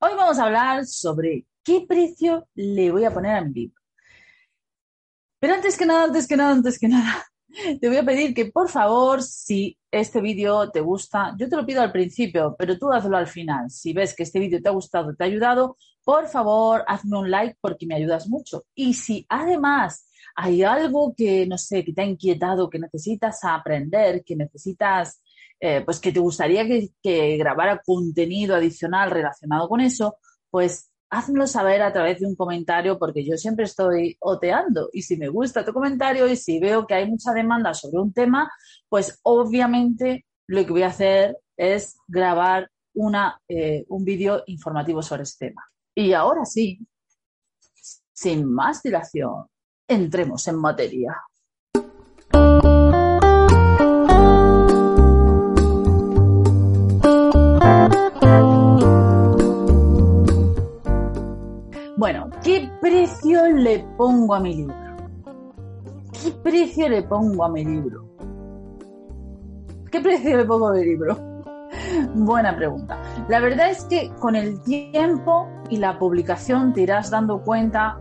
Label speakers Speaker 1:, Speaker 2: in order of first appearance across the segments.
Speaker 1: Hoy vamos a hablar sobre qué precio le voy a poner a mi libro. Pero antes que nada, antes que nada, antes que nada, te voy a pedir que por favor, si este vídeo te gusta, yo te lo pido al principio, pero tú hazlo al final. Si ves que este vídeo te ha gustado, te ha ayudado, por favor, hazme un like porque me ayudas mucho. Y si además hay algo que, no sé, que te ha inquietado, que necesitas aprender, que necesitas, eh, pues que te gustaría que, grabara contenido adicional relacionado con eso, pues házmelo saber a través de un comentario porque yo siempre estoy oteando y si me gusta tu comentario y si veo que hay mucha demanda sobre un tema, pues obviamente lo que voy a hacer es grabar una, eh, un vídeo informativo sobre este tema. Y ahora sí, sin más dilación, entremos en materia. Bueno, ¿qué precio le pongo a mi libro? ¿Qué precio le pongo a mi libro? ¿Qué precio le pongo a mi libro? Buena pregunta. La verdad es que con el tiempo y la publicación te irás dando cuenta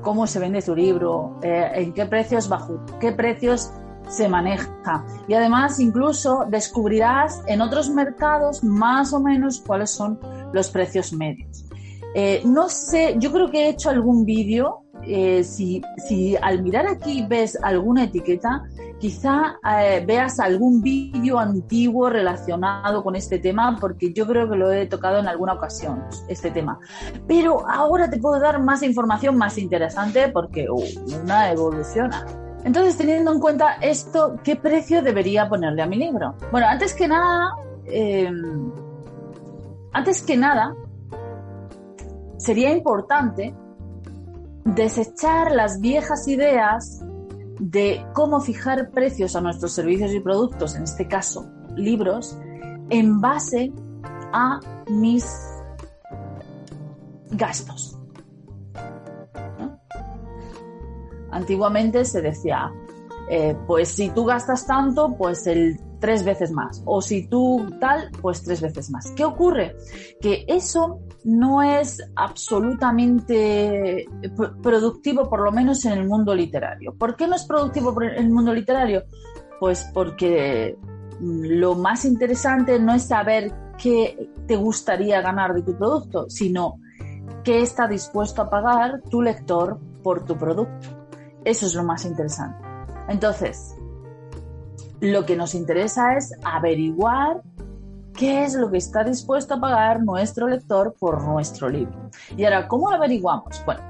Speaker 1: cómo se vende tu libro, eh, en qué precios bajo qué precios se maneja. Y además incluso descubrirás en otros mercados más o menos cuáles son los precios medios. Eh, no sé, yo creo que he hecho algún vídeo. Eh, si, si, al mirar aquí ves alguna etiqueta, quizá eh, veas algún vídeo antiguo relacionado con este tema, porque yo creo que lo he tocado en alguna ocasión, este tema. Pero ahora te puedo dar más información más interesante porque uh, una evoluciona. Entonces, teniendo en cuenta esto, ¿qué precio debería ponerle a mi libro? Bueno, antes que nada, antes que nada, sería importante desechar las viejas ideas de cómo fijar precios a nuestros servicios y productos, en este caso libros, en base a mis gastos. Antiguamente se decía, eh, pues si tú gastas tanto, pues el tres veces más. O si tú tal, pues tres veces más. ¿Qué ocurre? Que eso no es absolutamente productivo, por lo menos en el mundo literario. ¿Por qué no es productivo en el mundo literario? Pues porque lo más interesante no es saber qué te gustaría ganar de tu producto, sino qué está dispuesto a pagar tu lector por tu producto. Eso es lo más interesante. Entonces, lo que nos interesa es averiguar qué es lo que está dispuesto a pagar nuestro lector por nuestro libro. Y ahora, ¿cómo lo averiguamos? Bueno,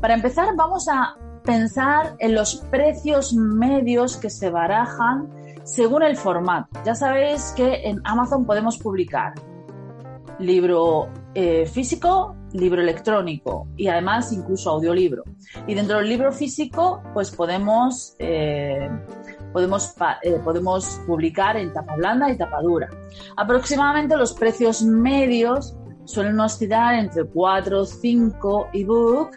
Speaker 1: para empezar vamos a pensar en los precios medios que se barajan según el formato. Ya sabéis que en Amazon podemos publicar libro eh, físico, libro electrónico y además incluso audiolibro. Y dentro del libro físico, pues podemos eh, podemos, eh, podemos publicar en tapa blanda y tapa dura. Aproximadamente los precios medios suelen oscilar entre 4 o 5 ebook.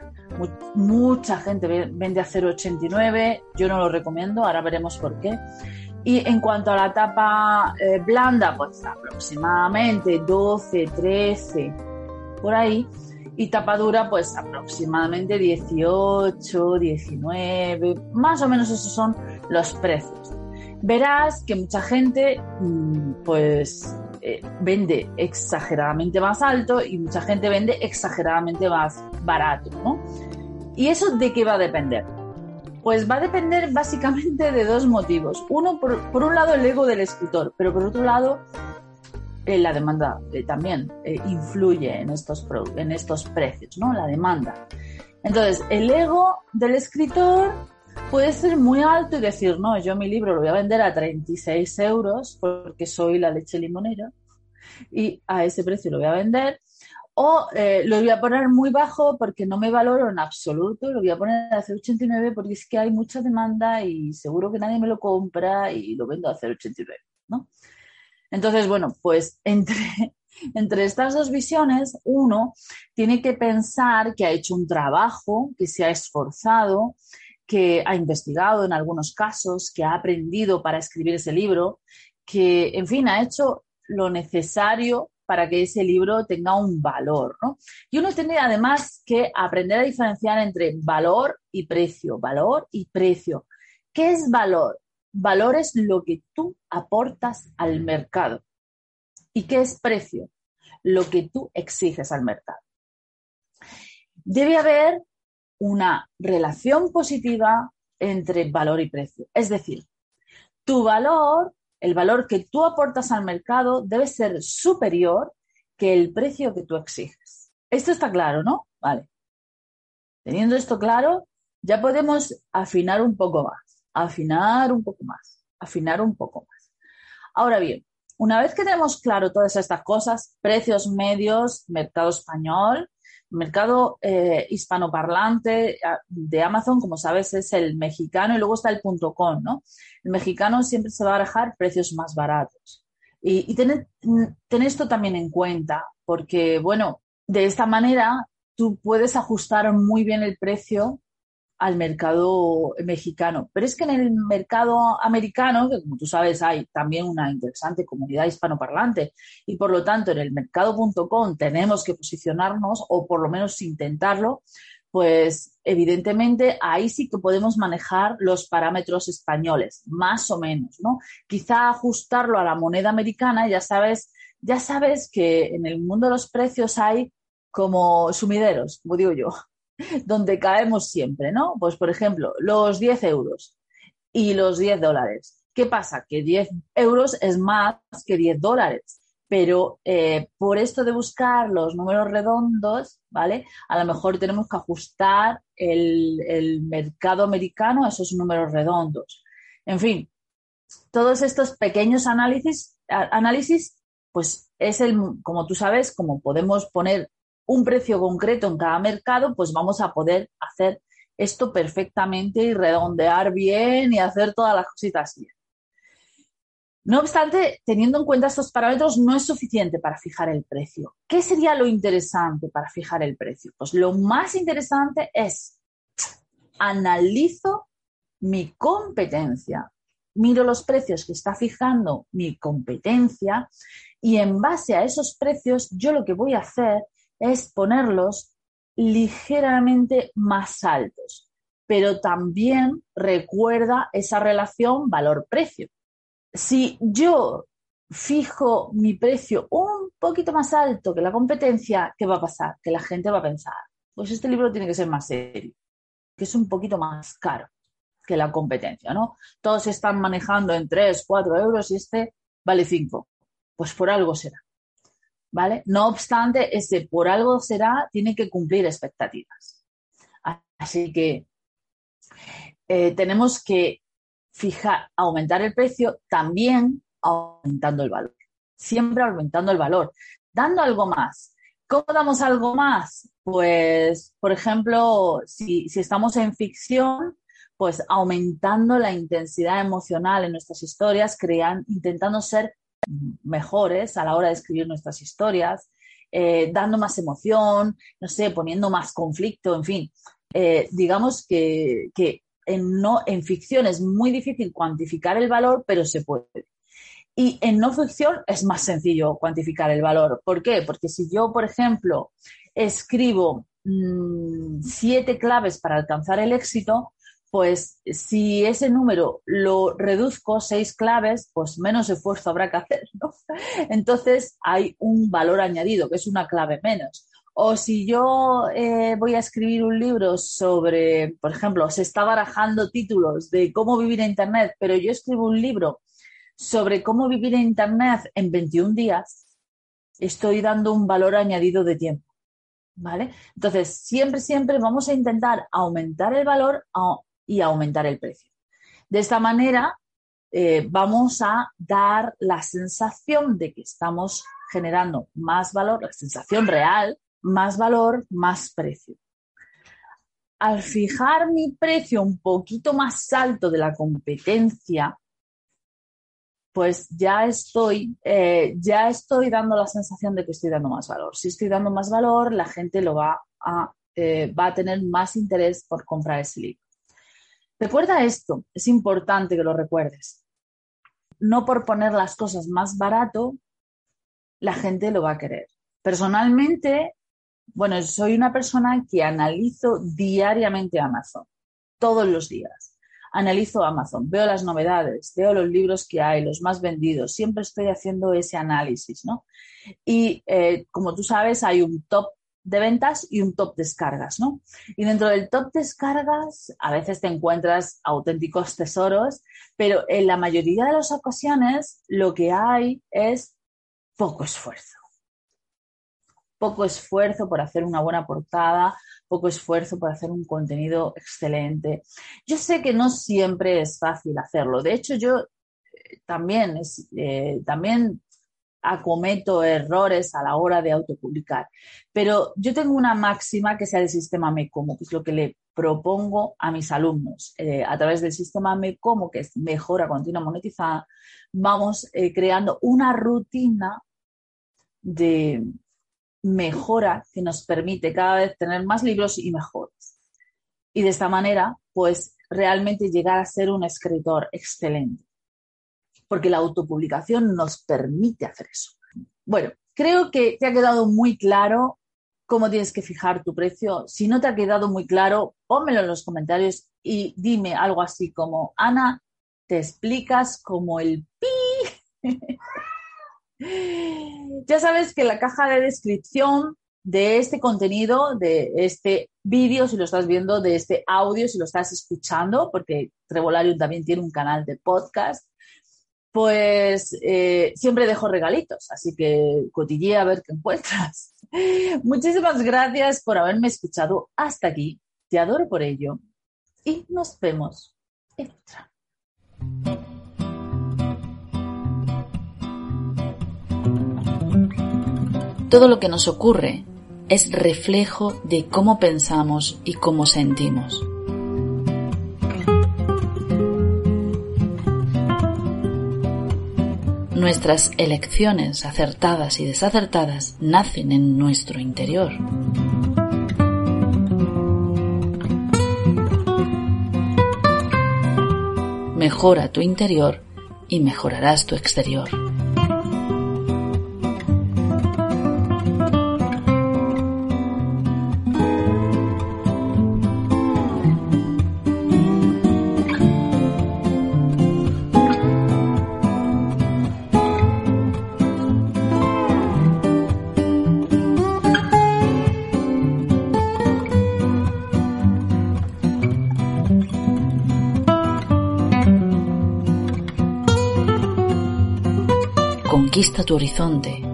Speaker 1: Mucha gente vende a 0,89, yo no lo recomiendo, ahora veremos por qué. Y en cuanto a la tapa eh, blanda, pues aproximadamente 12, 13, por ahí. Y tapa dura, pues aproximadamente 18, 19, más o menos esos son los precios. Verás que mucha gente mm, pues eh, vende exageradamente más alto y mucha gente vende exageradamente más barato, ¿no? ¿Y eso de qué va a depender? Pues va a depender básicamente de dos motivos. Uno, por, un lado, el ego del escritor, pero por otro lado, eh, la demanda eh, también influye en estos, en estos precios, ¿no? La demanda. Entonces, el ego del escritor puede ser muy alto y decir, no, yo mi libro lo voy a vender a 36 euros porque soy la leche limonera y a ese precio lo voy a vender. O eh, lo voy a poner muy bajo porque no me valoro en absoluto, lo voy a poner a 0,89 porque es que hay mucha demanda y seguro que nadie me lo compra y lo vendo a 0,89, ¿no? Entonces, bueno, pues entre, entre estas dos visiones, uno tiene que pensar que ha hecho un trabajo, que se ha esforzado, que ha investigado en algunos casos, que ha aprendido para escribir ese libro, que, en fin, ha hecho lo necesario para que ese libro tenga un valor, ¿no? Y uno tiene además que aprender a diferenciar entre valor y precio, valor y precio. ¿Qué es valor? Valor es lo que tú aportas al mercado. ¿Y qué es precio? Lo que tú exiges al mercado. Debe haber una relación positiva entre valor y precio. Es decir, tu valor, el valor que tú aportas al mercado debe ser superior que el precio que tú exiges. Esto está claro, ¿no? Vale. Teniendo esto claro, ya podemos afinar un poco más, afinar un poco más, afinar un poco más. Ahora bien, una vez que tenemos claro todas estas cosas, precios medios, mercado español, mercado eh, hispanoparlante ah, de Amazon, como sabes, es el mexicano y luego está el punto com, ¿no? El mexicano siempre se va a barajar precios más baratos. Y, y tener, esto también en cuenta, porque, bueno, de esta manera tú puedes ajustar muy bien el precio al mercado mexicano. Pero es que en el mercado americano, que como tú sabes hay también una interesante comunidad hispanoparlante y por lo tanto en el mercado.com tenemos que posicionarnos o por lo menos intentarlo, pues evidentemente ahí sí que podemos manejar los parámetros españoles, más o menos, ¿no? Quizá ajustarlo a la moneda americana, ya sabes, ya sabes que en el mundo de los precios hay como sumideros, como digo yo, donde caemos siempre, ¿no? Pues, por ejemplo, los 10 euros y los 10 dólares. ¿Qué pasa? Que 10 euros es más que 10 dólares, pero eh, por esto de buscar los números redondos, ¿vale? A lo mejor tenemos que ajustar el, mercado americano a esos números redondos. En fin, todos estos pequeños análisis, análisis, pues es el, como tú sabes, como podemos poner un precio concreto en cada mercado, pues vamos a poder hacer esto perfectamente y redondear bien y hacer todas las cositas bien. No obstante, teniendo en cuenta estos parámetros, no es suficiente para fijar el precio. ¿Qué sería lo interesante para fijar el precio? Pues lo más interesante es analizo mi competencia, miro los precios que está fijando mi competencia y en base a esos precios yo lo que voy a hacer es ponerlos ligeramente más altos, pero también recuerda esa relación valor-precio. Si yo fijo mi precio un poquito más alto que la competencia, ¿qué va a pasar? Que la gente va a pensar, pues este libro tiene que ser más serio, que es un poquito más caro que la competencia, ¿no? Todos están manejando en 3, 4 euros y este vale 5. Pues por algo será. ¿Vale? No obstante, ese por algo será, tiene que cumplir expectativas. Así que eh, tenemos que fijar, aumentar el precio también aumentando el valor. Siempre aumentando el valor, dando algo más. ¿Cómo damos algo más? Pues, por ejemplo, si, si estamos en ficción, pues aumentando la intensidad emocional en nuestras historias, crean, intentando ser mejores a la hora de escribir nuestras historias, eh, dando más emoción, no sé, poniendo más conflicto, en fin. Eh, digamos que, en, no, en ficción es muy difícil cuantificar el valor, pero se puede. Y en no ficción es más sencillo cuantificar el valor. ¿Por qué? Porque si yo, por ejemplo, escribo mm, siete claves para alcanzar el éxito, pues si ese número lo reduzco seis claves, pues menos esfuerzo habrá que hacer, ¿no? Entonces hay un valor añadido, que es una clave menos. O si yo eh, voy a escribir un libro sobre, por ejemplo, se está barajando títulos de cómo vivir en Internet, pero yo escribo un libro sobre cómo vivir en Internet en 21 días, estoy dando un valor añadido de tiempo. ¿Vale? Entonces, siempre, siempre vamos a intentar aumentar el valor y aumentar el precio. De esta manera, eh, vamos a dar la sensación de que estamos generando más valor, la sensación real, más valor, más precio. Al fijar mi precio un poquito más alto de la competencia, pues ya estoy, eh, ya estoy dando la sensación de que estoy dando más valor. Si estoy dando más valor, la gente lo va a, eh, va a tener más interés por comprar ese libro. Recuerda esto, es importante que lo recuerdes. No por poner las cosas más barato la gente lo va a querer. Personalmente, bueno, soy una persona que analizo diariamente Amazon, todos los días. Analizo Amazon, veo las novedades, veo los libros que hay, los más vendidos, siempre estoy haciendo ese análisis, ¿no? Y eh, como tú sabes, hay un top de ventas y un top descargas, ¿no? Y dentro del top descargas a veces te encuentras auténticos tesoros, pero en la mayoría de las ocasiones lo que hay es poco esfuerzo poco esfuerzo por hacer una buena portada, poco esfuerzo por hacer un contenido excelente. Yo sé que no siempre es fácil hacerlo. De hecho, yo eh, también, eh, también acometo errores a la hora de autopublicar. Pero yo tengo una máxima que sea el sistema MECOMO, que es lo que le propongo a mis alumnos. Eh, a través del sistema MECOMO, que es mejora continua monetizada, vamos creando una rutina de, mejora que nos permite cada vez tener más libros y mejores. Y de esta manera, pues realmente llegar a ser un escritor excelente. Porque la autopublicación nos permite hacer eso. Bueno, creo que te ha quedado muy claro cómo tienes que fijar tu precio. Si no te ha quedado muy claro, pónmelo en los comentarios y dime algo así como, Ana, te explicas como el pi. Ya sabes que la caja de descripción de este contenido, de este vídeo, si lo estás viendo, de este audio, si lo estás escuchando, porque Trevolarium también tiene un canal de podcast, pues eh, siempre dejo regalitos, así que cotillea a ver qué encuentras. Muchísimas gracias por haberme escuchado hasta aquí, te adoro por ello y nos vemos en otra.
Speaker 2: Todo lo que nos ocurre es reflejo de cómo pensamos y cómo sentimos. Nuestras elecciones acertadas y desacertadas nacen en nuestro interior. Mejora tu interior y mejorarás tu exterior. Conquista tu horizonte.